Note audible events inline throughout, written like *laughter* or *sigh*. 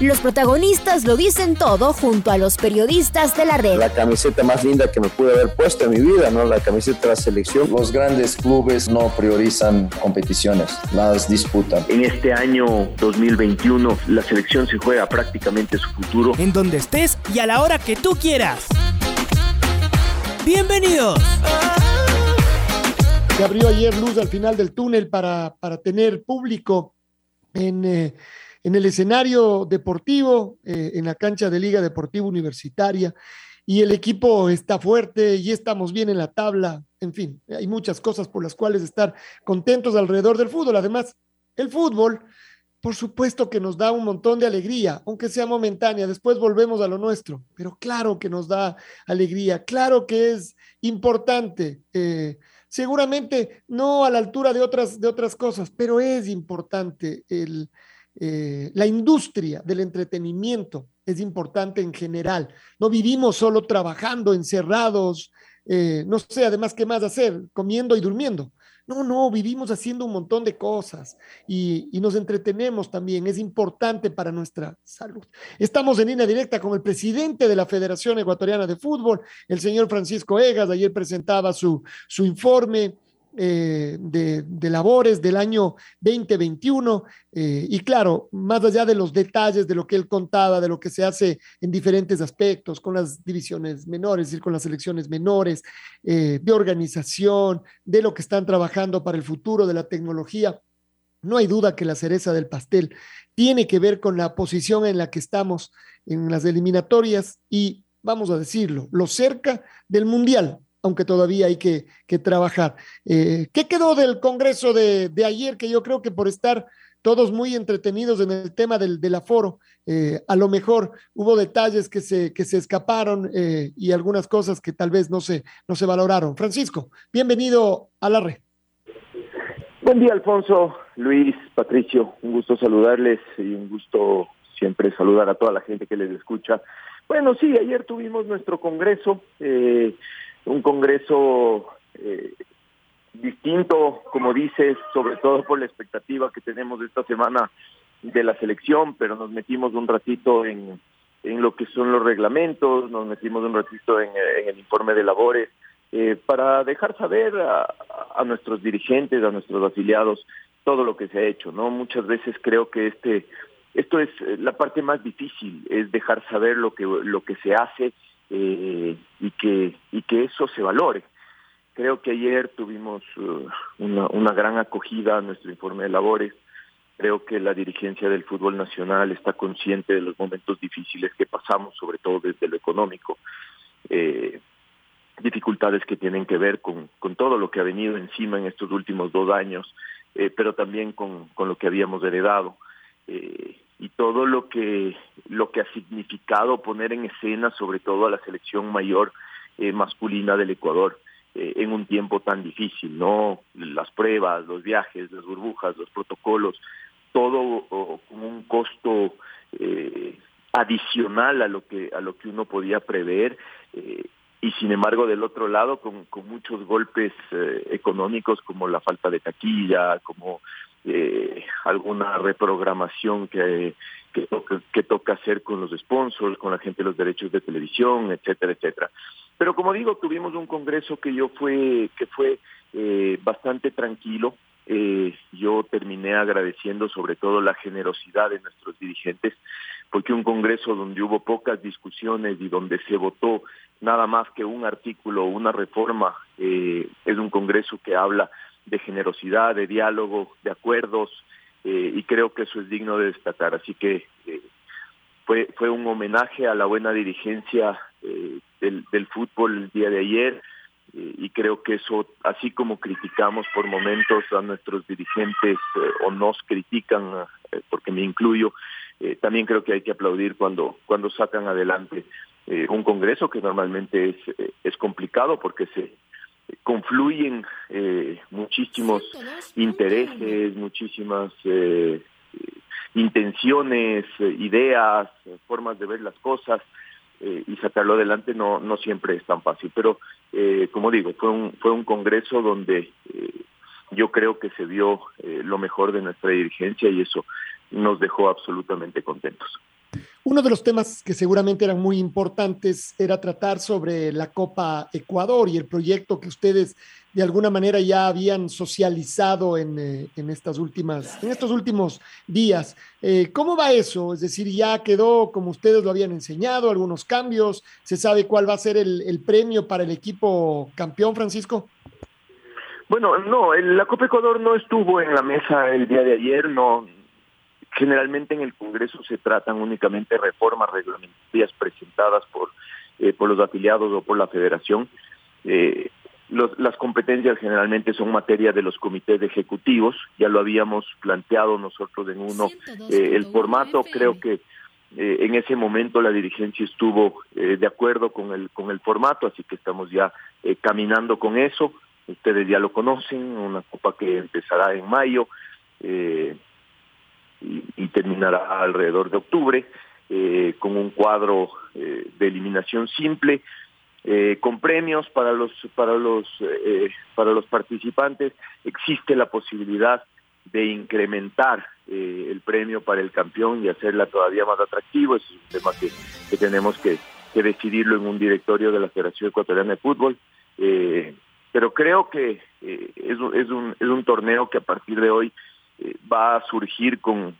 Los protagonistas lo dicen todo junto a los periodistas de la red. La camiseta más linda que me pude haber puesto en mi vida, ¿no? La camiseta de la selección. Los grandes clubes no priorizan competiciones, las disputan. En este año 2021 la selección se juega prácticamente su futuro. En donde estés y a la hora que tú quieras. Bienvenidos. Se abrió ayer luz al final del túnel para, para tener público en... Eh, en el escenario deportivo, eh, en la cancha de Liga Deportiva Universitaria, y el equipo está fuerte y estamos bien en la tabla. En fin, hay muchas cosas por las cuales estar contentos alrededor del fútbol. Además, el fútbol, por supuesto que nos da un montón de alegría, aunque sea momentánea. Después volvemos a lo nuestro, pero claro que nos da alegría, claro que es importante. Eh, seguramente no a la altura de otras, de otras cosas, pero es importante el, eh, la industria del entretenimiento es importante en general. No vivimos solo trabajando, encerrados, eh, no sé, además, ¿qué más hacer? Comiendo y durmiendo. No, no, vivimos haciendo un montón de cosas y, y, nos entretenemos también. Es importante para nuestra salud. Estamos en línea directa con el presidente de la Federación Ecuatoriana de Fútbol, el señor Francisco Egas. Ayer presentaba su, su informe. Eh, de, labores del año 2021. Eh, y claro, más allá de los detalles de lo que él contaba, de lo que se hace en diferentes aspectos, con las divisiones menores, y con las selecciones menores, eh, de organización, de lo que están trabajando para el futuro de la tecnología. No hay duda que la cereza del pastel tiene que ver con la posición en la que estamos en las eliminatorias y, vamos a decirlo, lo cerca del Mundial, aunque todavía hay que, trabajar. Eh, ¿Qué quedó del Congreso de, ayer? Que yo creo que por estar todos muy entretenidos en el tema del, aforo, eh, a lo mejor hubo detalles que se, que se escaparon eh, y algunas cosas que tal vez no se, no se valoraron. Francisco, bienvenido a la red. Buen día, Alfonso, Luis, Patricio, un gusto saludarles y un gusto siempre saludar a toda la gente que les escucha. Bueno, sí, ayer tuvimos nuestro congreso. Eh, un Congreso eh, distinto, como dices, sobre todo por la expectativa que tenemos esta semana de la selección, pero nos metimos un ratito en, en lo que son los reglamentos, nos metimos un ratito en, el informe de labores, eh, para dejar saber a, a, nuestros dirigentes, a nuestros afiliados, todo lo que se ha hecho, ¿no? Muchas veces creo que este esto es la parte más difícil, es dejar saber lo que lo que se hace eh, y que y que eso se valore. Creo que ayer tuvimos uh, una, gran acogida a nuestro informe de labores. Creo que la dirigencia del fútbol nacional está consciente de los momentos difíciles que pasamos, sobre todo desde lo económico. Eh, dificultades que tienen que ver con, con todo lo que ha venido encima en estos últimos dos años, eh, pero también con, con lo que habíamos heredado. Eh, y todo lo que lo que ha significado poner en escena sobre todo a la selección mayor eh, masculina del Ecuador eh, en un tiempo tan difícil no las pruebas los viajes las burbujas los protocolos todo con un costo eh, adicional a lo que a lo que uno podía prever y sin embargo del otro lado con, con muchos golpes económicos como la falta de taquilla como eh, alguna reprogramación que, toca, que toca hacer con los sponsors, con la gente de los derechos de televisión, etcétera, etcétera. Pero como digo, tuvimos un congreso que yo fue, que fue eh, bastante tranquilo. Eh, yo terminé agradeciendo sobre todo la generosidad de nuestros dirigentes, porque un congreso donde hubo pocas discusiones y donde se votó nada más que un artículo o una reforma, eh, es un congreso que habla de generosidad, de diálogo, de acuerdos, eh, y creo que eso es digno de destacar. Así que eh, fue, fue un homenaje a la buena dirigencia eh, del, del, fútbol el día de ayer, y creo que eso, así como criticamos por momentos a nuestros dirigentes o nos critican, porque me incluyo, también creo que hay que aplaudir cuando, cuando sacan adelante un congreso que normalmente es, es complicado porque se confluyen muchísimos intereses, muchísimas intenciones, ideas, formas de ver las cosas y sacarlo adelante no, no siempre es tan fácil. Pero, como digo, fue un, fue un congreso donde yo creo que se vio lo mejor de nuestra dirigencia y eso nos dejó absolutamente contentos. Uno de los temas que seguramente eran muy importantes era tratar sobre la Copa Ecuador y el proyecto que ustedes de alguna manera ya habían socializado en, eh, estas últimas, en estos últimos días. Eh, ¿Cómo va eso? Es decir, ya quedó como ustedes lo habían enseñado, algunos cambios, ¿se sabe cuál va a ser el, el premio para el equipo campeón, Francisco? Bueno, no, la Copa Ecuador no estuvo en la mesa el día de ayer, no, Generalmente en el Congreso se tratan únicamente reformas reglamentarias presentadas por, eh, por los afiliados o por la federación. Eh, las competencias generalmente son materia de los comités ejecutivos, ya lo habíamos planteado nosotros en uno. Eh, el formato creo que en ese momento la dirigencia estuvo de acuerdo con el, con el formato, así que estamos ya caminando con eso. Ustedes ya lo conocen, una copa que empezará en mayo. Eh, y, terminará alrededor de octubre, eh, con un cuadro eh, de eliminación simple, eh, con premios para los para los para los participantes. Existe la posibilidad de incrementar el premio para el campeón y hacerla todavía más atractivo. Es un tema que, que tenemos que, que, decidirlo en un directorio de la Federación Ecuatoriana de Fútbol. pero creo que es, es, un, es un torneo que a partir de hoy eh, va a surgir con,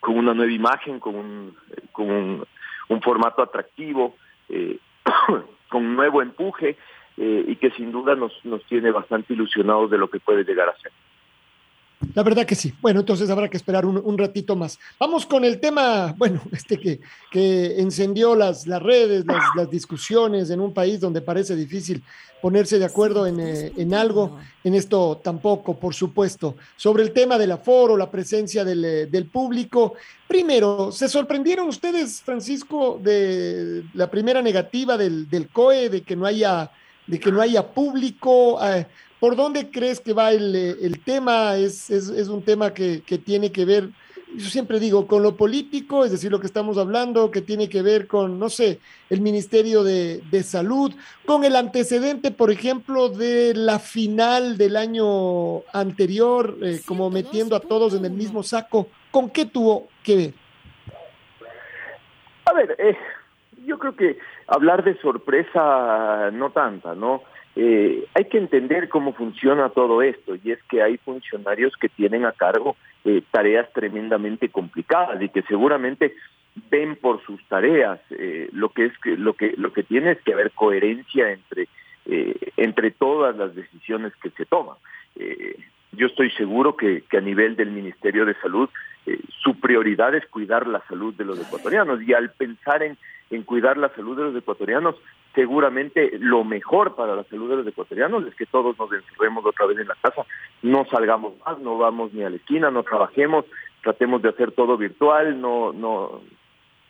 con una nueva imagen, con un, con un, formato atractivo, eh, *clears throat* con un nuevo empuje eh, y que sin duda nos, nos tiene bastante ilusionados de lo que puede llegar a ser. La verdad que sí. Bueno, entonces habrá que esperar un, ratito más. Vamos con el tema, bueno, *laughs* este que, que encendió las, las redes, las, discusiones en un país donde parece difícil ponerse de acuerdo en, eh, en, algo, en esto tampoco, por supuesto. Sobre el tema del aforo, la presencia del, eh, del público. Primero, ¿se sorprendieron ustedes, Francisco, de la primera negativa del, COE, de que no haya de que no haya público. Eh, ¿Por dónde crees que va el, eh, el tema? ¿Es, es, es un tema que, que, tiene que ver, yo siempre digo, con lo político, es decir, lo que estamos hablando, que tiene que ver con, no sé, el Ministerio de, de Salud, con el antecedente, por ejemplo, de la final del año anterior, eh, como metiendo a todos en el mismo saco. ¿Con qué tuvo que ver? A ver, eh, yo creo que hablar de sorpresa no tanta, ¿no? Eh, hay que entender cómo funciona todo esto y es que hay funcionarios que tienen a cargo eh, tareas tremendamente complicadas y que seguramente ven por sus tareas. Eh, lo que es que lo que lo que tiene es que haber coherencia entre entre todas las decisiones que se toman. Yo estoy seguro que, a nivel del Ministerio de Salud su prioridad es cuidar la salud de los ecuatorianos y al pensar en en cuidar la salud de los ecuatorianos. Seguramente lo mejor para la salud de los ecuatorianos es que todos nos encerremos otra vez en la casa, no salgamos más, no vamos ni a la esquina, no trabajemos, tratemos de hacer todo virtual, no, no,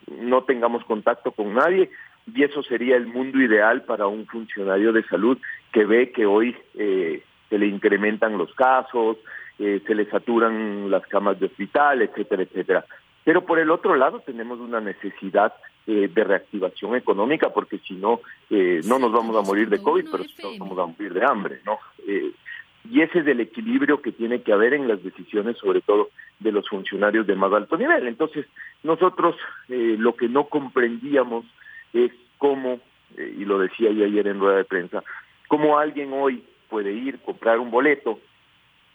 no tengamos contacto con nadie y eso sería el mundo ideal para un funcionario de salud que ve que hoy eh, se le incrementan los casos, eh, se le saturan las camas de hospital, etcétera, etcétera. Pero por el otro lado tenemos una necesidad eh, de reactivación económica, porque si no, eh, no nos vamos a morir de COVID, pero nos vamos a morir de hambre, ¿no? Eh, y ese es el equilibrio que tiene que haber en las decisiones, sobre todo de los funcionarios de más alto nivel. Entonces, nosotros lo que no comprendíamos es cómo, y lo decía yo ayer en rueda de prensa, cómo alguien hoy puede ir, comprar un boleto,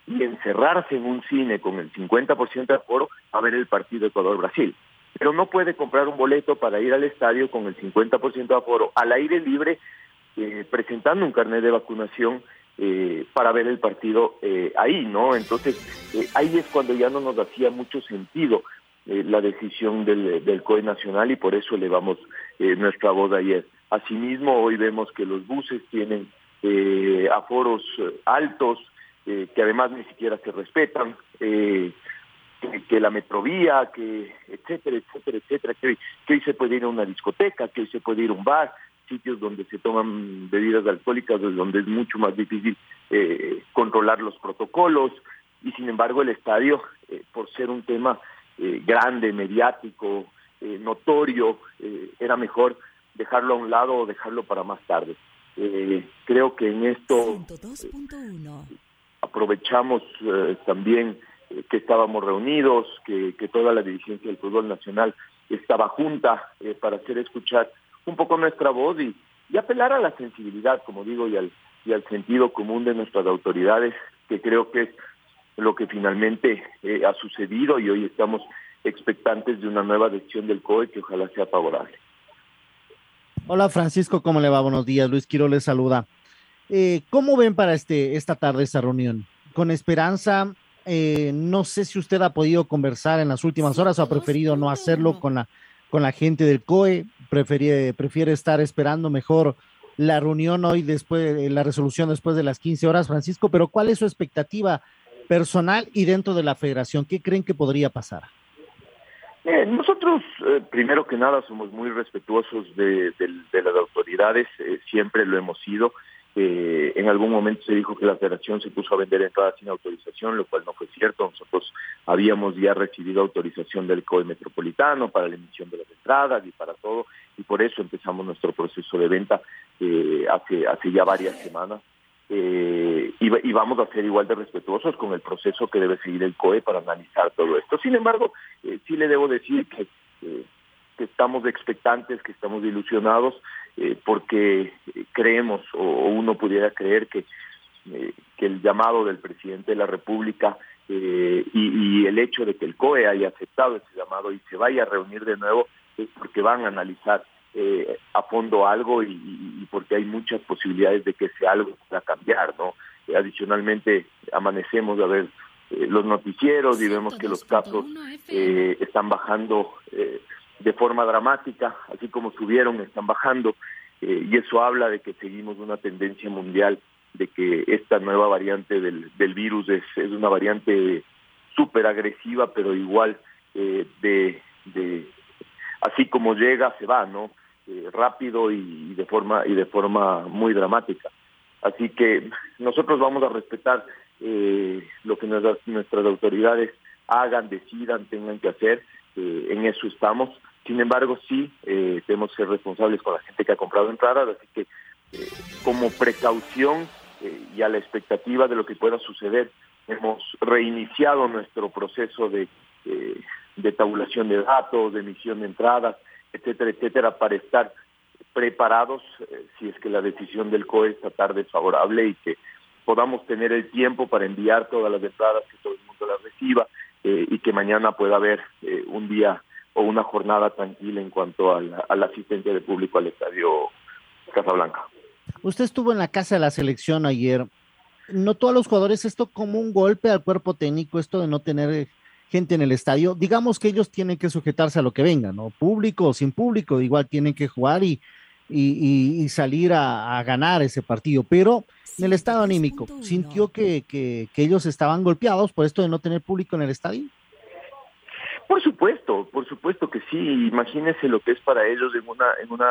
y encerrarse en un cine con el 50% de aforo a ver el partido Ecuador-Brasil. Pero no puede comprar un boleto para ir al estadio con el 50% de aforo al aire libre, eh, presentando un carnet de vacunación eh, para ver el partido eh, ahí, ¿no? Entonces, ahí es cuando ya no nos hacía mucho sentido la decisión del, del COE Nacional y por eso elevamos nuestra voz ayer. Asimismo, hoy vemos que los buses tienen aforos altos, que además ni siquiera se respetan, eh, que, la metrovía, que etcétera, etcétera, etcétera, que hoy, se puede ir a una discoteca, que hoy se puede ir a un bar, sitios donde se toman bebidas alcohólicas, donde es mucho más difícil eh, controlar los protocolos, y sin embargo el estadio, eh, por ser un tema eh, grande, mediático, notorio, era mejor dejarlo a un lado o dejarlo para más tarde. creo que en esto aprovechamos también que estábamos reunidos, que, que, toda la dirigencia del fútbol nacional estaba junta para hacer escuchar un poco nuestra voz y, y apelar a la sensibilidad, como digo, y al, y al sentido común de nuestras autoridades, que creo que es lo que finalmente eh, ha sucedido y hoy estamos expectantes de una nueva decisión del COE que ojalá sea favorable. Hola Francisco, ¿cómo le va? Buenos días. Luis Quiro le saluda. Eh, ¿Cómo ven para este, esta tarde esta reunión? ¿Con esperanza? Eh, no sé si usted ha podido conversar en las últimas horas o ha preferido no hacerlo con la, con la gente del COE, prefiere, prefiere estar esperando mejor la reunión hoy después, la resolución después de las 15 horas, Francisco, pero ¿cuál es su expectativa personal y dentro de la federación? ¿Qué creen que podría pasar? Eh, nosotros, eh, primero que nada, somos muy respetuosos de, las autoridades, eh, siempre lo hemos sido. En algún momento se dijo que la federación se puso a vender entradas sin autorización, lo cual no fue cierto. Nosotros habíamos ya recibido autorización del COE Metropolitano para la emisión de las entradas y para todo, y por eso empezamos nuestro proceso de venta hace, hace ya varias semanas eh, y, vamos a ser igual de respetuosos con el proceso que debe seguir el COE para analizar todo esto. Sin embargo, eh, sí le debo decir que, eh, que estamos expectantes, que estamos ilusionados, eh, porque creemos, o, uno pudiera creer que, que el llamado del presidente de la República y, y el hecho de que el COE haya aceptado ese llamado y se vaya a reunir de nuevo es porque van a analizar eh, a fondo algo y, porque hay muchas posibilidades de que ese algo pueda cambiar, ¿no? Eh, adicionalmente, amanecemos a ver eh, los noticieros y vemos que los casos están bajando de forma dramática, así como subieron, están bajando, y eso habla de que seguimos una tendencia mundial de que esta nueva variante del, del virus es, es una variante súper agresiva, pero igual de, de así como llega se va, ¿no? Eh, rápido y, de forma y de forma muy dramática. Así que nosotros vamos a respetar eh, lo que nuestras, nuestras autoridades hagan, decidan, tengan que hacer. Eh, en eso estamos. Sin embargo, sí tenemos que ser responsables con la gente que ha comprado entradas, así que como precaución y a la expectativa de lo que pueda suceder, hemos reiniciado nuestro proceso de, de tabulación de datos, de emisión de entradas, etcétera, etcétera, para estar preparados eh, si es que la decisión del COE esta tarde es favorable y que podamos tener el tiempo para enviar todas las entradas, que todo el mundo las reciba eh, y que mañana pueda haber eh, un día o una jornada tranquila en cuanto a la, asistencia del público al estadio Casablanca. Usted estuvo en la casa de la selección ayer. ¿Notó a los jugadores esto como un golpe al cuerpo técnico, esto de no tener gente en el estadio, digamos que ellos tienen que sujetarse a lo que venga, ¿no? Público o sin público, igual tienen que jugar y, y, salir a, ganar ese partido, pero en el estado anímico, ¿sintió que, que, ellos estaban golpeados por esto de no tener público en el estadio? Por supuesto, por supuesto que sí. Imagínese lo que es para ellos en una, en una,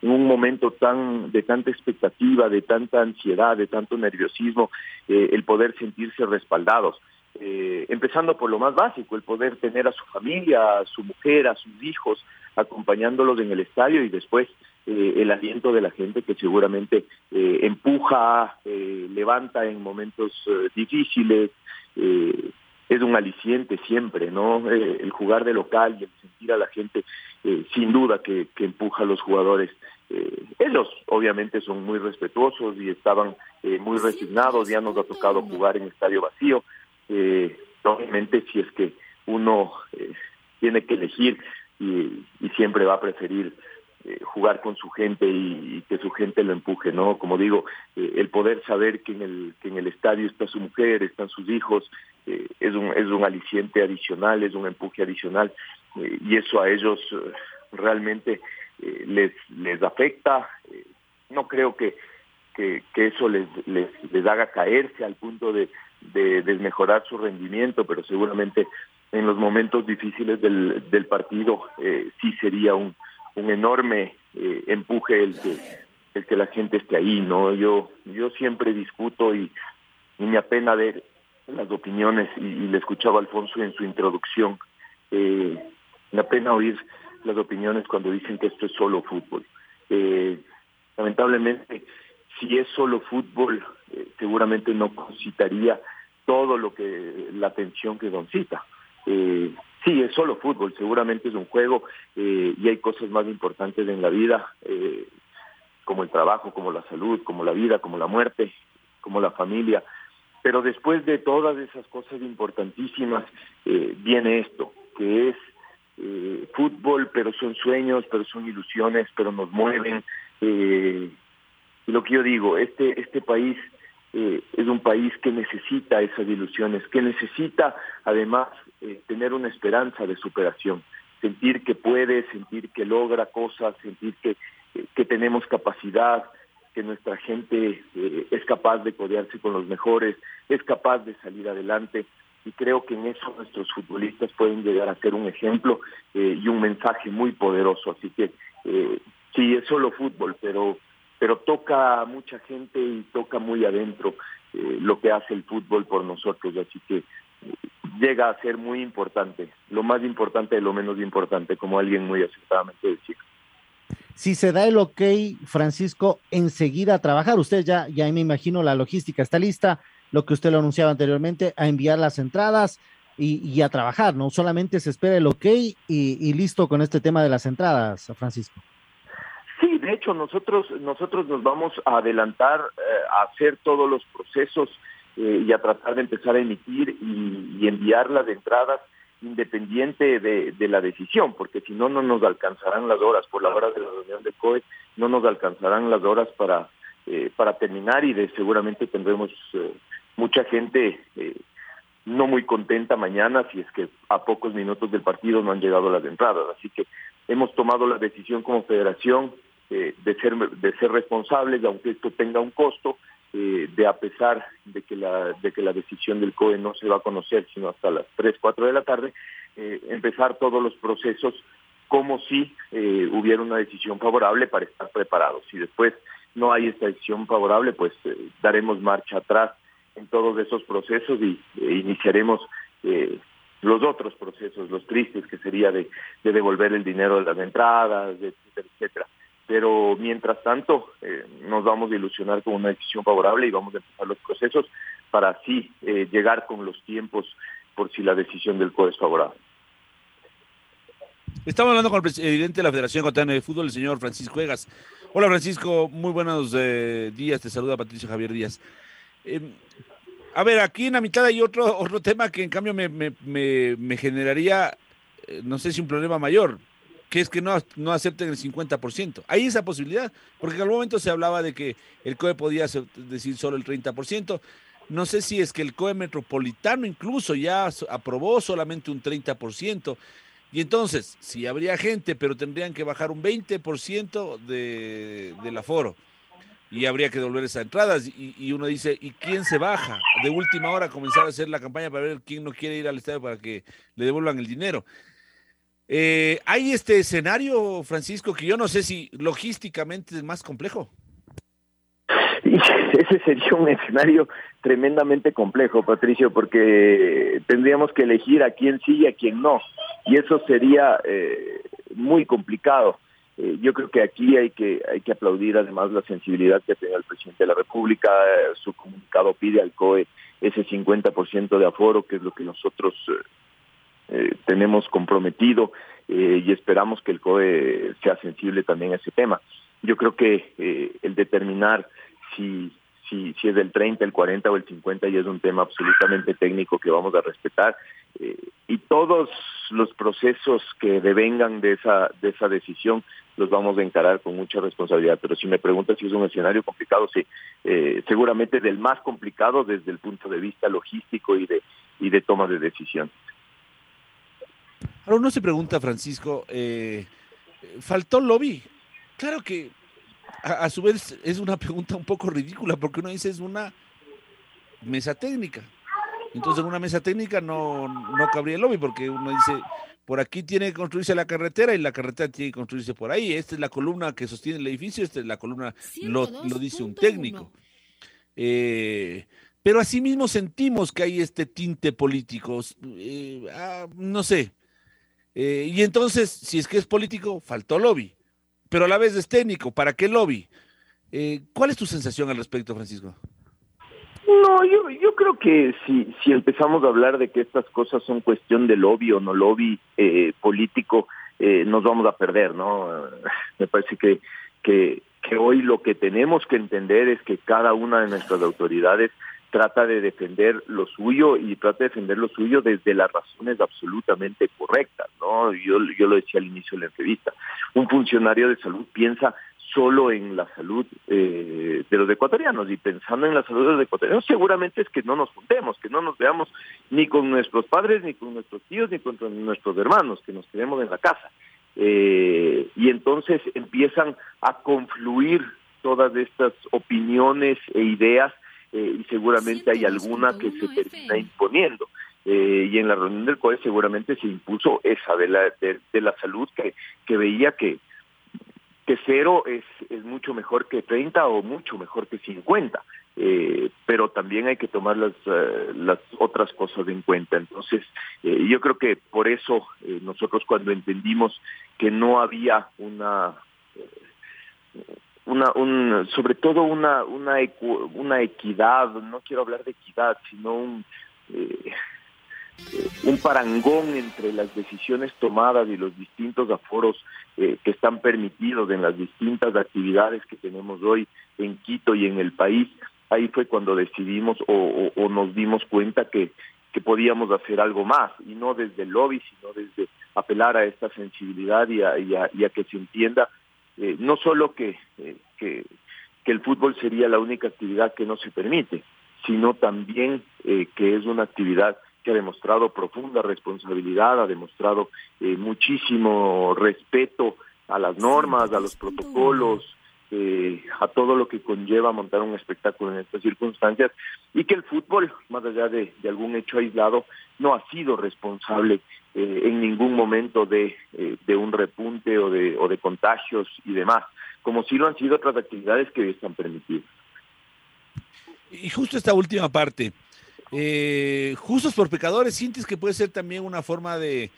un momento tan de tanta expectativa, de tanta ansiedad, de tanto nerviosismo, eh, el poder sentirse respaldados. Eh, empezando por lo más básico, el poder tener a su familia, a su mujer, a sus hijos, acompañándolos en el estadio y después eh, el aliento de la gente que seguramente eh, empuja, levanta en momentos difíciles, es un aliciente siempre, ¿no? el jugar de local y el sentir a la gente, sin duda que, que, empuja a los jugadores. ellos obviamente son muy respetuosos y estaban muy resignados, ya nos ha tocado jugar en estadio vacío, eh, obviamente si es que uno eh, tiene que elegir y, siempre va a preferir eh, jugar con su gente y, que su gente lo empuje, ¿no? Como digo, eh, el poder saber que en el que en el estadio está su mujer, están sus hijos, es un es un aliciente adicional, es un empuje adicional y eso a ellos realmente les les afecta. no creo que que, eso les, les haga caerse al punto de de desmejorar su rendimiento, pero seguramente en los momentos difíciles del, del partido eh, sí sería un, un enorme eh, empuje el que el que la gente esté ahí, ¿no? Yo yo siempre discuto y, y me apena ver las opiniones y, y, le escuchaba Alfonso en su introducción. Eh, me apena oír las opiniones cuando dicen que esto es solo fútbol. Eh, lamentablemente, si es solo fútbol, eh, seguramente no concitaría todo lo que la atención que concita. Eh, sí, es solo fútbol, seguramente es un juego eh, y hay cosas más importantes en la vida, eh, como el trabajo, como la salud, como la vida, como la muerte, como la familia. Pero después de todas esas cosas importantísimas, eh, viene esto, que es eh, fútbol, pero son sueños, pero son ilusiones, pero nos mueven. Eh, lo que yo digo, este, este país eh, es un país que necesita esas ilusiones, que necesita además eh, tener una esperanza de superación, sentir que puede, sentir que logra cosas, sentir que, que tenemos capacidad, nuestra gente eh, es capaz de codearse con los mejores, es capaz de salir adelante y creo que en eso nuestros futbolistas pueden llegar a ser un ejemplo eh, y un mensaje muy poderoso. Así que eh, sí, es solo fútbol, pero pero toca a mucha gente y toca muy adentro lo que hace el fútbol por nosotros, así que llega a ser muy importante, lo más importante de lo menos importante, como alguien muy acertadamente decía. Si se da el ok, Francisco, enseguida a trabajar. Usted ya, ya me imagino, la logística está lista, lo que usted lo anunciaba anteriormente, a enviar las entradas y, y a trabajar, ¿no? Solamente se espera el ok y, y listo con este tema de las entradas, Francisco. Sí, de hecho nosotros nosotros nos vamos a adelantar eh, a hacer todos los procesos eh, y a tratar de empezar a emitir y, y enviar las entradas independiente de, la decisión, porque si no no nos alcanzarán las horas. Por la hora de la reunión de COE, no nos alcanzarán las horas para eh, para terminar y de seguramente tendremos eh, mucha gente eh, no muy contenta mañana si es que a pocos minutos del partido no han llegado las entradas, así que hemos tomado la decisión como federación de ser de ser responsables, aunque esto tenga un costo, eh, de a pesar de que la de que la decisión del COE no se va a conocer sino hasta las 3, 4 de la tarde, eh, empezar todos los procesos como si eh, hubiera una decisión favorable para estar preparados. Si después no hay esta decisión favorable, pues eh, daremos marcha atrás en todos esos procesos y eh, iniciaremos los otros procesos, los tristes, que sería de, de devolver el dinero de las entradas, etcétera, etcétera pero mientras tanto eh, nos vamos a ilusionar con una decisión favorable y vamos a empezar los procesos para así eh, llegar con los tiempos por si la decisión del COE es favorable. Estamos hablando con el presidente de la Federación Ecuatoriana de Fútbol, el señor Francisco Vegas. Hola Francisco, muy buenos eh, días, te saluda Patricio Javier Díaz. Eh, a ver, aquí en la mitad hay otro, otro tema que en cambio me, me, me, me generaría, eh, no sé si un problema mayor, que es que no, no acepten el 50%. Hay esa posibilidad, porque en algún momento se hablaba de que el COE podía decir solo el 30%. No sé si es que el COE metropolitano incluso ya aprobó solamente un 30%. Y entonces, si habría gente, pero tendrían que bajar un 20% de, del aforo. Y habría que devolver esas entradas. Y, y, uno dice, ¿y quién se baja? De última hora comenzar a hacer la campaña para ver quién no quiere ir al estadio para que le devuelvan el dinero. Eh, ¿Hay este escenario, Francisco, que yo no sé si logísticamente es más complejo? *laughs* Ese sería un escenario tremendamente complejo, Patricio, porque tendríamos que elegir a quién sí y a quién no. Y eso sería eh, muy complicado. Eh, yo creo que aquí hay que hay que aplaudir además la sensibilidad que ha tenido el presidente de la República. Eh, su comunicado pide al COE ese 50% de aforo, que es lo que nosotros eh, tenemos comprometido eh, y esperamos que el COE sea sensible también a ese tema. Yo creo que eh, el determinar si, si, es del 30, el 40 o el 50 ya es un tema absolutamente técnico que vamos a respetar y todos los procesos que devengan de esa, de esa decisión los vamos a encarar con mucha responsabilidad. Pero si me preguntas si es un escenario complicado, sí, seguramente del más complicado desde el punto de vista logístico y de, y de toma de decisión. Ahora uno se pregunta, Francisco, eh, ¿faltó lobby? Claro que a, su vez es una *laughs* pregunta un poco ridícula porque uno dice es una mesa técnica. Entonces en una mesa técnica no, no cabría el lobby porque uno dice, por aquí tiene que construirse la carretera y la carretera tiene que construirse por ahí. Esta es la columna que sostiene el edificio, esta es la columna, lo, lo dice un técnico. Eh, pero asimismo sentimos que hay este tinte político, eh, ah, no sé. Eh, y entonces, si es que es político, faltó lobby, pero a la vez es técnico, ¿para qué lobby? Eh, ¿Cuál es tu sensación al respecto, Francisco? No, yo, creo que si, si empezamos a hablar de que estas cosas son cuestión de lobby o no lobby eh, político, eh, nos vamos a perder, ¿no? Me parece que, que, que hoy lo que tenemos que entender es que cada una de nuestras autoridades trata de defender lo suyo y trata de defender lo suyo desde las razones absolutamente correctas, ¿no? Yo, yo lo decía al inicio de la entrevista. Un funcionario de salud piensa solo en la salud eh, de los ecuatorianos y pensando en la salud de los ecuatorianos seguramente es que no nos juntemos, que no nos veamos ni con nuestros padres, ni con nuestros tíos, ni con nuestros hermanos, que nos quedemos en la casa. Eh, y entonces empiezan a confluir todas estas opiniones e ideas eh, y seguramente hay alguna que se termina imponiendo. Eh, y en la reunión del COE seguramente se impuso esa de la, de, la salud que, que veía que, que cero es, es mucho mejor que 30 o mucho mejor que 50. Eh, pero también hay que tomar las, uh, las otras cosas en cuenta. Entonces, eh, yo creo que por eso eh, nosotros cuando entendimos que no había una una un sobre todo una una ecu, una equidad no quiero hablar de equidad sino un eh, un parangón entre las decisiones tomadas y los distintos aforos eh, que están permitidos en las distintas actividades que tenemos hoy en Quito y en el país. Ahí fue cuando decidimos o, nos dimos cuenta que que podíamos hacer algo más y no desde el lobby sino desde apelar a esta sensibilidad y a, y a que se entienda eh, no solo que, eh, que, que, el fútbol sería la única actividad que no se permite, sino también eh, que es una actividad que ha demostrado profunda responsabilidad, ha demostrado eh, muchísimo respeto a las normas, a los protocolos, eh, a todo lo que conlleva montar un espectáculo en estas circunstancias y que el fútbol, más allá de, de algún hecho aislado, no ha sido responsable eh, en ningún momento de, eh, de un repunte o de, o de contagios y demás, como si lo han sido otras actividades que están permitidas. Y justo esta última parte, eh, justos por pecadores, ¿sientes que puede ser también una forma de,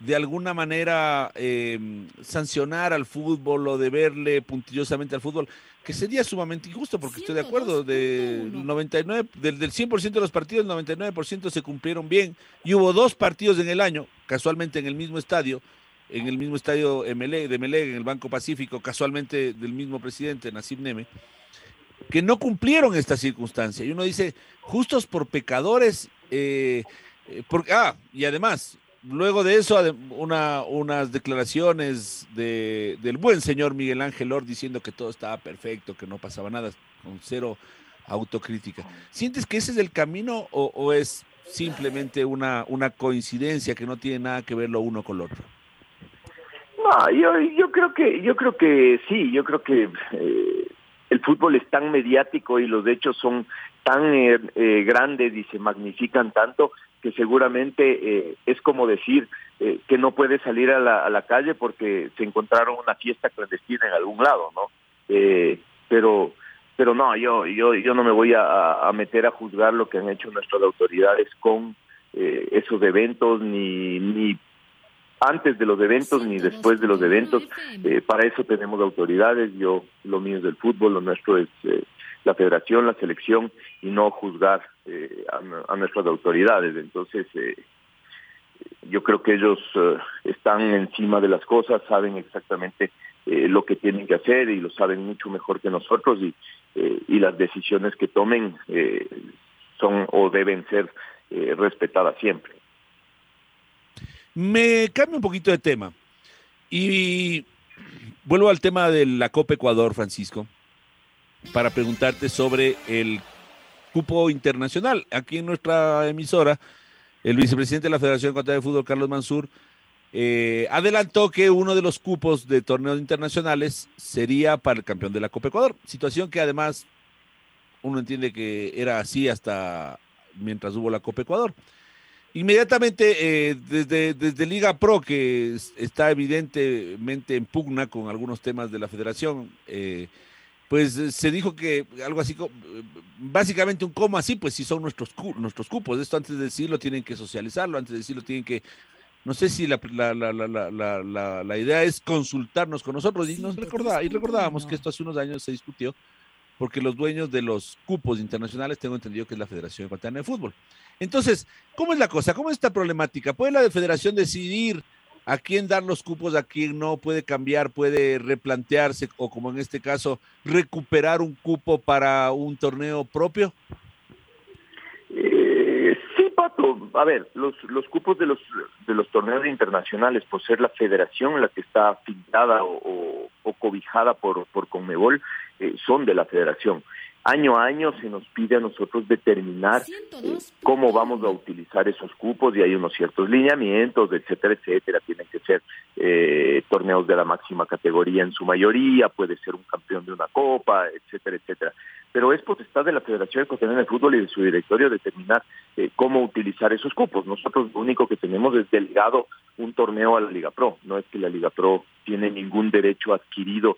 de alguna manera eh, sancionar al fútbol o de verle puntillosamente al fútbol, que sería sumamente injusto, porque estoy de acuerdo, del 99, del, del 100% de los partidos, el 99% se cumplieron bien, y hubo dos partidos en el año, casualmente en el mismo estadio, en el mismo estadio MLE, de Melé, en el Banco Pacífico, casualmente del mismo presidente, Nasib Neme, que no cumplieron esta circunstancia. Y uno dice, justos por pecadores, eh, porque, ah, y además, luego de eso, una, unas declaraciones de, del buen señor Miguel Ángel Or diciendo que todo estaba perfecto, que no pasaba nada, con cero autocrítica. ¿Sientes que ese es el camino o, es simplemente una, una coincidencia que no tiene nada que ver lo uno con lo otro? No, yo, yo creo que, yo creo que sí, yo creo que eh, el fútbol es tan mediático y los hechos son tan eh, eh, grandes y se magnifican tanto que seguramente eh, es como decir eh, que no puede salir a la, a la, calle porque se encontraron una fiesta clandestina en algún lado, ¿no? Eh, pero pero no, yo yo yo no me voy a, a, meter a juzgar lo que han hecho nuestras autoridades con eh, esos eventos ni ni antes de los eventos ni después de los eventos. Eh, para eso tenemos autoridades. Yo lo mío es del fútbol, lo nuestro es eh, la federación, la selección y no juzgar eh, a, a, nuestras autoridades. Entonces, eh, yo creo que ellos eh, están encima de las cosas, saben exactamente eh, lo que tienen que hacer y lo saben mucho mejor que nosotros y, eh, y las decisiones que tomen son o deben ser respetadas siempre. Me cambio un poquito de tema y vuelvo al tema de la Copa Ecuador, Francisco para preguntarte sobre el cupo internacional. Aquí en nuestra emisora, el vicepresidente de la Federación Ecuatoriana de Fútbol, Carlos Mansur, eh, adelantó que uno de los cupos de torneos internacionales sería para el campeón de la Copa Ecuador. Situación que además uno entiende que era así hasta mientras hubo la Copa Ecuador. Inmediatamente, eh, desde, desde Liga Pro, que está evidentemente en pugna con algunos temas de la federación, eh, pues se dijo que algo así, básicamente un cómo así, pues si son nuestros, nuestros cupos. Esto antes de decirlo tienen que socializarlo, antes de decirlo tienen que no sé si la, la, la, la, idea es consultarnos con nosotros y nos recordaba, y recordábamos que esto hace unos años se discutió porque los dueños de los cupos internacionales tengo entendido que es la Federación Ecuatoriana de Fútbol. Entonces, ¿cómo es la cosa? ¿Cómo es esta problemática? ¿Puede la federación decidir a quién dar los cupos, a quién no? ¿Puede cambiar, puede replantearse o como en este caso, recuperar un cupo para un torneo propio? Eh, sí, Pato. A ver, los, los cupos de los, de los torneos internacionales, por ser la federación la que está pintada o, o, cobijada por, por Conmebol, eh, son de la federación año a año se nos pide a nosotros determinar eh, cómo vamos a utilizar esos cupos y hay unos ciertos lineamientos, etcétera, etcétera. Tienen que ser eh, torneos de la máxima categoría en su mayoría, puede ser un campeón de una copa, etcétera, etcétera. Pero es potestad de la Federación Ecuatoriana de Fútbol y de su directorio determinar eh, cómo utilizar esos cupos. Nosotros lo único que tenemos es delegado un torneo a la Liga Pro. No es que la Liga Pro tiene ningún derecho adquirido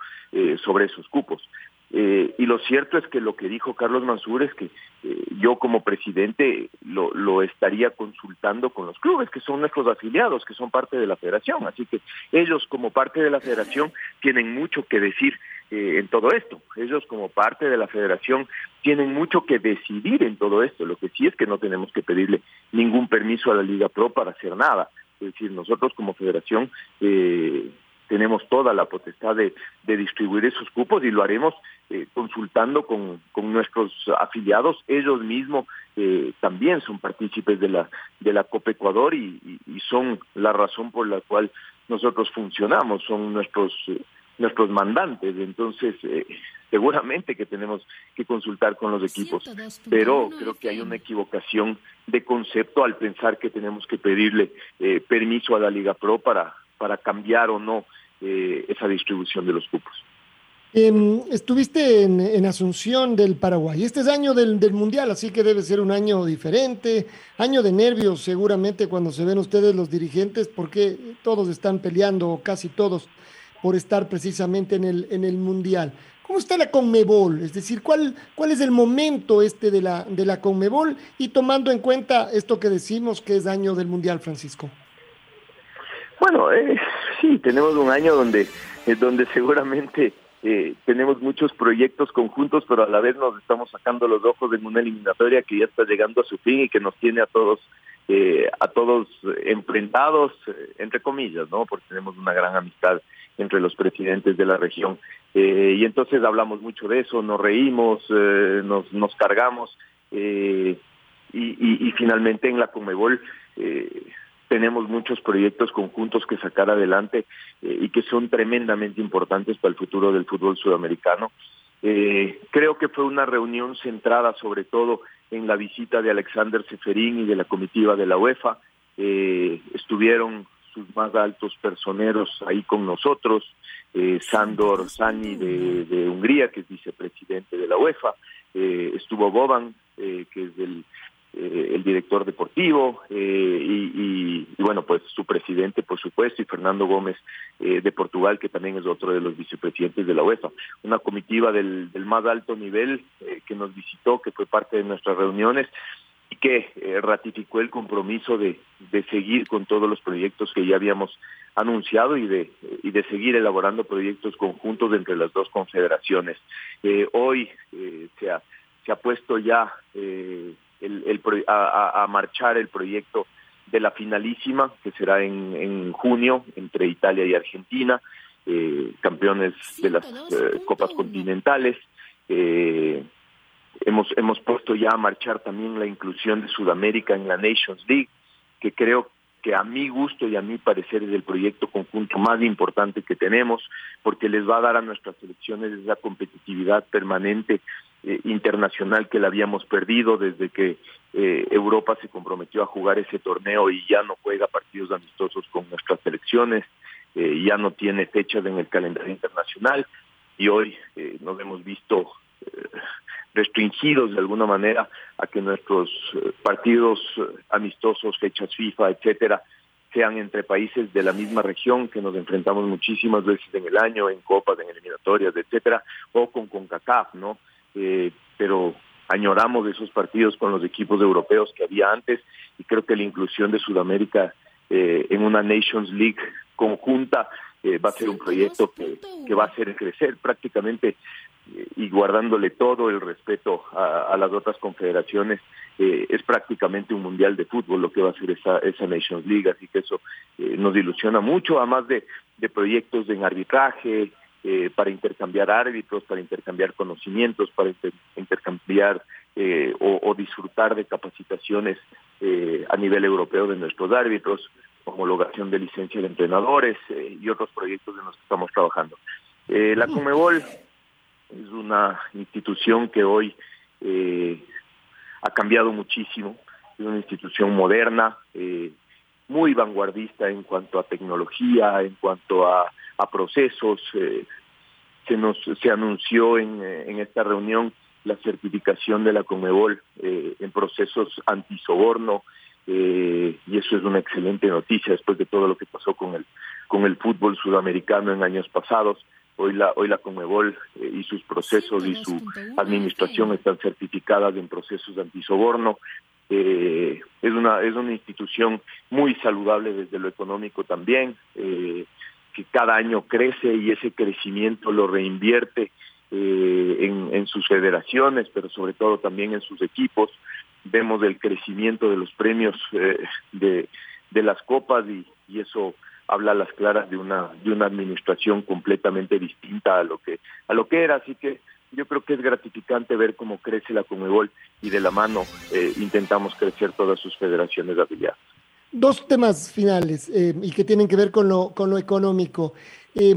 sobre esos cupos. Eh, y lo cierto es que lo que dijo Carlos Mansur es que eh, yo como presidente lo, lo, estaría consultando con los clubes, que son nuestros afiliados, que son parte de la federación. Así que ellos como parte de la federación tienen mucho que decir eh, en todo esto. Ellos como parte de la federación tienen mucho que decidir en todo esto. Lo que sí es que no tenemos que pedirle ningún permiso a la Liga Pro para hacer nada. Es decir, nosotros como federación eh, tenemos toda la potestad de, distribuir esos cupos y lo haremos eh, consultando con, nuestros afiliados. Ellos mismos eh, también son partícipes de la, de la Copa Ecuador y, son la razón por la cual nosotros funcionamos, son nuestros, eh, nuestros mandantes. Entonces, seguramente que tenemos que consultar con los equipos, pero creo que hay una equivocación de concepto al pensar que tenemos que pedirle permiso a la Liga Pro para, para cambiar o no eh, esa distribución de los cupos. Em, estuviste en, Asunción del Paraguay. Este es año del, Mundial, así que debe ser un año diferente, año de nervios seguramente cuando se ven ustedes los dirigentes, porque todos están peleando, casi todos, por estar precisamente en el, en el Mundial. ¿Cómo está la Conmebol? Es decir, ¿cuál, cuál es el momento este de la, de la Conmebol? Y tomando en cuenta esto que decimos que es año del Mundial, Francisco. Bueno, eh, sí, tenemos un año donde, eh, donde seguramente eh, tenemos muchos proyectos conjuntos, pero a la vez nos estamos sacando los ojos de una eliminatoria que ya está llegando a su fin y que nos tiene a todos eh, a todos enfrentados, eh, entre comillas, ¿no? Porque tenemos una gran amistad entre los presidentes de la región. Eh, y entonces hablamos mucho de eso, nos reímos, nos, nos cargamos y, y, y, finalmente en la Comebol tenemos muchos proyectos conjuntos que sacar adelante eh, y que son tremendamente importantes para el futuro del fútbol sudamericano. Eh, creo que fue una reunión centrada sobre todo en la visita de Alexander Seferín y de la comitiva de la UEFA. Eh, estuvieron sus más altos personeros ahí con nosotros, Sandor Sani de, de, Hungría, que es vicepresidente de la UEFA, estuvo Boban, que es del eh, el director deportivo eh, y, bueno, pues su presidente, por supuesto, y Fernando Gómez eh, de Portugal, que también es otro de los vicepresidentes de la UEFA. Una comitiva del, más alto nivel que nos visitó, que fue parte de nuestras reuniones y que ratificó el compromiso de, de seguir con todos los proyectos que ya habíamos anunciado y de, y de seguir elaborando proyectos conjuntos entre las dos confederaciones. hoy se, ha, se ha puesto ya el, a, marchar el proyecto de la finalísima, que será en, en junio entre Italia y Argentina, eh, campeones de las eh, copas continentales. Eh, hemos, hemos puesto ya a marchar también la inclusión de Sudamérica en la Nations League, que creo que a mi gusto y a mi parecer es el proyecto conjunto más importante que tenemos, porque les va a dar a nuestras selecciones esa competitividad permanente eh, internacional que la habíamos perdido desde que eh, Europa se comprometió a jugar ese torneo y ya no juega partidos amistosos con nuestras selecciones, eh, ya no tiene fechas en el calendario internacional y hoy nos hemos visto restringidos de alguna manera a que nuestros partidos amistosos, fechas FIFA, etcétera, sean entre países de la misma región que nos enfrentamos muchísimas veces en el año, en copas, en eliminatorias, etcétera, o con CONCACAF, ¿no? Eh, pero añoramos esos partidos con los equipos europeos que había antes y creo que la inclusión de Sudamérica eh, en una Nations League conjunta eh, va a ser un proyecto que, que, va a hacer crecer prácticamente y guardándole todo el respeto a, a las otras confederaciones, eh, es prácticamente un mundial de fútbol lo que va a ser esa, esa Nations League, así que eso eh, nos ilusiona mucho, además de, de proyectos en arbitraje, eh, para intercambiar árbitros, para intercambiar conocimientos, para inter intercambiar eh, o, disfrutar de capacitaciones eh, a nivel europeo de nuestros árbitros, homologación de licencia de entrenadores eh, y otros proyectos en los que estamos trabajando. Eh, la Comebol es una institución que hoy eh, ha cambiado muchísimo, es una institución moderna, muy vanguardista en cuanto a tecnología, en cuanto a, a procesos. Eh, se nos se anunció en, en, esta reunión la certificación de la Comebol eh, en procesos antisoborno eh, y eso es una excelente noticia después de todo lo que pasó con el con el fútbol sudamericano en años pasados hoy la hoy la Conmebol eh, y sus procesos y su administración están certificadas en procesos antisoborno eh, es una es una institución muy saludable desde lo económico también eh, que cada año crece y ese crecimiento lo reinvierte eh, en, sus federaciones pero sobre todo también en sus equipos vemos el crecimiento de los premios eh, de, las copas y, eso habla a las claras de una de una administración completamente distinta a lo que a lo que era así que yo creo que es gratificante ver cómo crece la Conmebol y de la mano eh, intentamos crecer todas sus federaciones de habilidad. Dos temas finales eh, y que tienen que ver con lo con lo económico. Eh,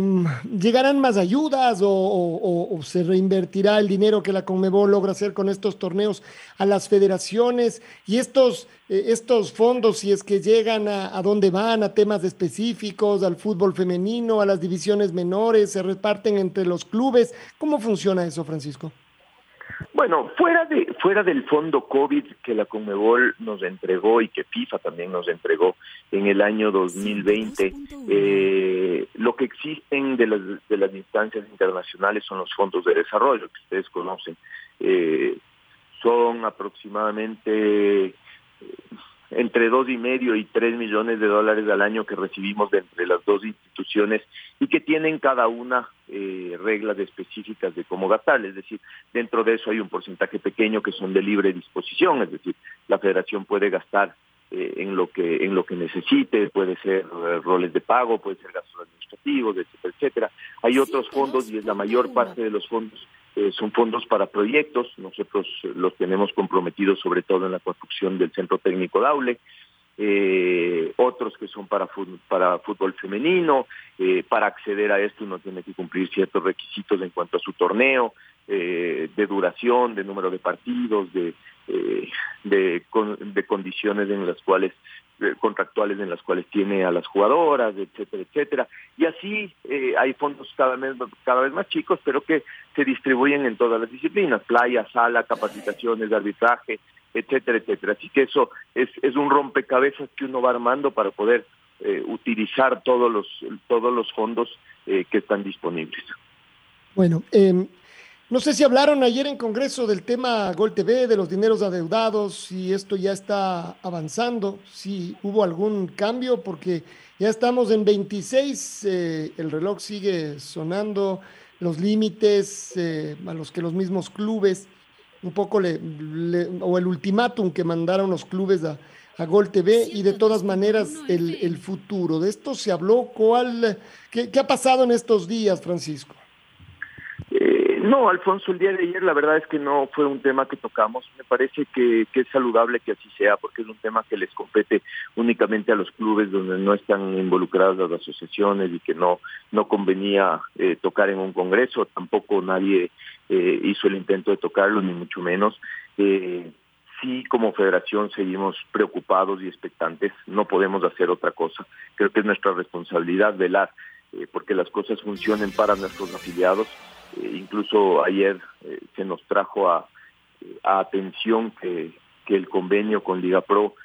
¿Llegarán más ayudas o, se reinvertirá el dinero que la Conmebol logra hacer con estos torneos a las federaciones? Y estos, eh, estos fondos, si es que llegan a, a dónde van, a temas específicos, al fútbol femenino, a las divisiones menores, se reparten entre los clubes. ¿Cómo funciona eso, Francisco? Bueno, fuera de fuera del fondo COVID que la Conmebol nos entregó y que FIFA también nos entregó en el año 2020, eh, lo que existen de las de las instancias internacionales son los fondos de desarrollo que ustedes conocen. Eh, son aproximadamente entre dos y medio y tres millones de dólares al año que recibimos de entre las dos instituciones y que tienen cada una eh, reglas específicas de cómo gastar. Es decir, dentro de eso hay un porcentaje pequeño que son de libre disposición, es decir, la federación puede gastar eh, en lo que en lo que necesite, puede ser eh, roles de pago, puede ser gastos administrativos, etcétera, etcétera. Hay otros fondos y es la mayor parte de los fondos eh, son fondos para proyectos, nosotros los tenemos comprometidos sobre todo en la construcción del Centro Técnico Daule, eh, otros que son para, para fútbol femenino, eh, para acceder a esto uno tiene que cumplir ciertos requisitos en cuanto a su torneo, eh, de duración, de número de partidos, de, eh, de, con, de condiciones en las cuales contractuales en las cuales tiene a las jugadoras, etcétera, etcétera. Y así eh, hay fondos cada vez, cada vez más chicos, pero que se distribuyen en todas las disciplinas, playa, sala, capacitaciones, arbitraje, etcétera, etcétera. Así que eso es, es un rompecabezas que uno va armando para poder eh, utilizar todos los, todos los fondos eh, que están disponibles. Bueno, eh, no sé si hablaron ayer en Congreso del tema Gol TV, de los dineros adeudados, si esto ya está avanzando, si hubo algún cambio, porque ya estamos en 26, eh, el reloj sigue sonando, los límites eh, a los que los mismos clubes, un poco le, le o el ultimátum que mandaron los clubes a, a Gol TV y de todas maneras el, el futuro. De esto se habló, ¿cuál, qué, qué ha pasado en estos días, Francisco? No, Alfonso, el día de ayer la verdad es que no fue un tema que tocamos. Me parece que, que, es saludable que así sea, porque es un tema que les compete únicamente a los clubes donde no están involucradas las asociaciones y que no, no convenía eh, tocar en un congreso. Tampoco nadie eh, hizo el intento de tocarlo, ni mucho menos. Eh, sí, como federación seguimos preocupados y expectantes. No podemos hacer otra cosa. Creo que es nuestra responsabilidad velar eh, porque las cosas funcionen para nuestros afiliados. Eh, incluso ayer eh, se nos trajo a atención que, que el convenio con Liga Pro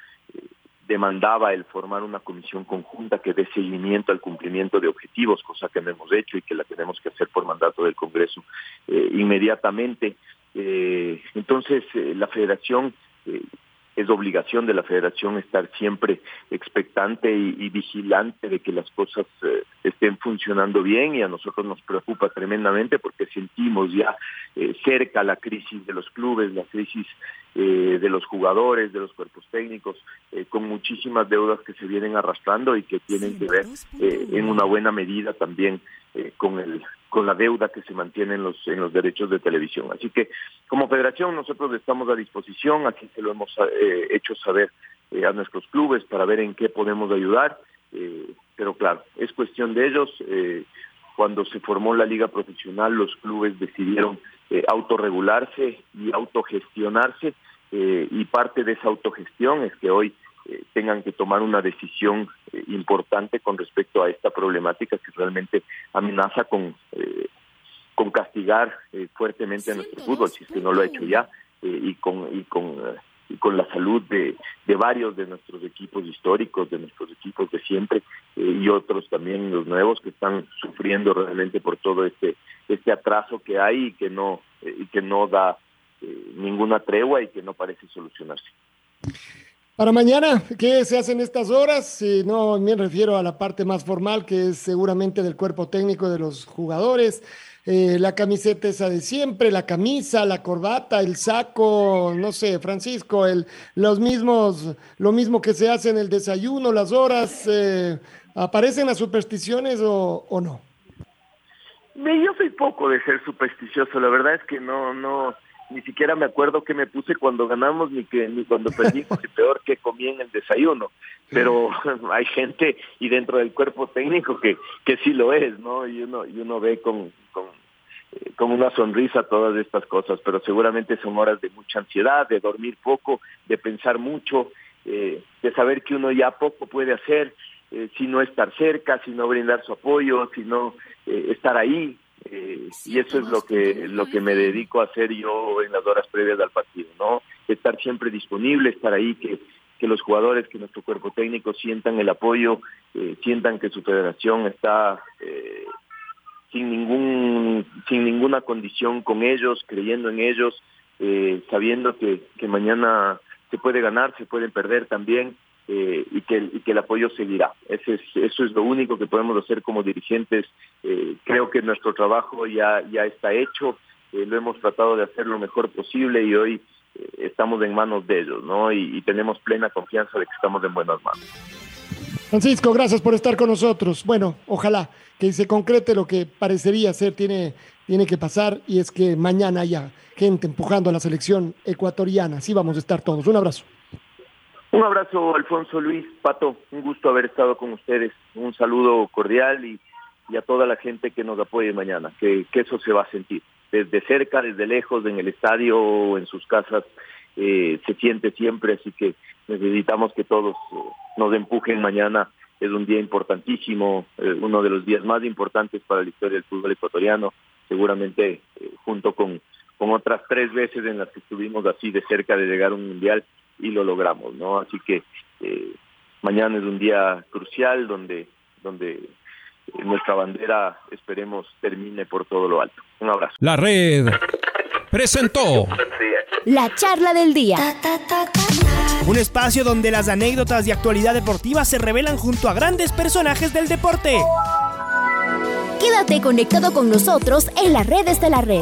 demandaba el formar una comisión conjunta que dé seguimiento al cumplimiento de objetivos, cosa que no hemos hecho y que la tenemos que hacer por mandato del Congreso eh, inmediatamente. Eh, entonces, eh, la federación es obligación de la federación estar siempre expectante y, vigilante de que las cosas eh, estén funcionando bien y a nosotros nos preocupa tremendamente porque sentimos ya eh, cerca la crisis de los clubes, la crisis eh, de los jugadores, de los cuerpos técnicos, con muchísimas deudas que se vienen arrastrando y que tienen que ver en una buena medida también con el con la deuda que se mantiene en los, en los derechos de televisión. Así que como federación nosotros estamos a disposición, así se lo hemos eh, hecho saber eh, a nuestros clubes para ver en qué podemos ayudar, eh, pero claro, es cuestión de ellos. cuando se formó la liga profesional, los clubes decidieron autorregularse y autogestionarse, y parte de esa autogestión es que hoy eh, tengan que tomar una decisión eh, importante con respecto a esta problemática que realmente amenaza con, eh, con castigar fuertemente a nuestro fútbol, si es que no lo ha hecho ya, y con, y con, y con la salud de, de varios de nuestros equipos históricos, de nuestros equipos de siempre, y otros también los nuevos que están sufriendo realmente por todo este, este atraso que hay y que no, y que no da ninguna tregua y que no parece solucionarse. Para mañana, ¿qué se hace en estas horas? no me refiero a la parte más formal, que es seguramente del cuerpo técnico de los jugadores, eh, la camiseta esa de siempre, la camisa, la corbata, el saco, no sé, Francisco, el, los mismos, lo mismo que se hace en el desayuno, las horas, eh, ¿aparecen las supersticiones o, o no? Yo soy poco de ser supersticioso, la verdad es que no, no, ni siquiera me acuerdo qué me puse cuando ganamos ni que ni cuando perdimos y peor que comí en el desayuno. Pero *laughs* hay gente y dentro del cuerpo técnico que que sí lo es no y uno y uno ve con con eh, con una sonrisa todas estas cosas pero seguramente son horas de mucha ansiedad de dormir poco de pensar mucho eh, de saber que uno ya poco puede hacer eh, si no estar cerca si no brindar su apoyo si no estar ahí eh, y eso es lo que lo que me dedico a hacer yo en las horas previas al partido, ¿no? Estar siempre disponible, estar ahí, que, que los jugadores, que nuestro cuerpo técnico sientan el apoyo, eh, sientan que su federación está eh, sin ningún sin ninguna condición con ellos, creyendo en ellos, sabiendo que, que mañana se puede ganar, se pueden perder también, eh, y, que, el apoyo seguirá. Eso es lo único que podemos hacer como dirigentes. Eh, creo que nuestro trabajo ya, está hecho, eh, lo hemos tratado de hacer lo mejor posible y hoy estamos en manos de ellos, ¿no? Y, y, tenemos plena confianza de que estamos en buenas manos. Francisco, gracias por estar con nosotros. Bueno, ojalá que se concrete lo que parecería ser, tiene, tiene que pasar, y es que mañana haya gente empujando a la selección ecuatoriana. Así vamos a estar todos. Un abrazo. Un abrazo, Alfonso Luis, Pato, un gusto haber estado con ustedes. Un saludo cordial y, a toda la gente que nos apoye mañana, que, eso se va a sentir. Desde cerca, desde lejos, en el estadio en sus casas, eh, se siente siempre, así que necesitamos que todos eh, nos empujen mañana. Es un día importantísimo, eh, uno de los días más importantes para la historia del fútbol ecuatoriano, seguramente junto con, con otras tres veces en las que estuvimos así de cerca de llegar a un mundial y lo logramos, ¿no? Así que eh, mañana es un día crucial donde, donde nuestra bandera esperemos termine por todo lo alto. Un abrazo. La red presentó la charla del día. Un espacio donde las anécdotas de actualidad deportiva se revelan junto a grandes personajes del deporte. Quédate conectado con nosotros en las redes de la red.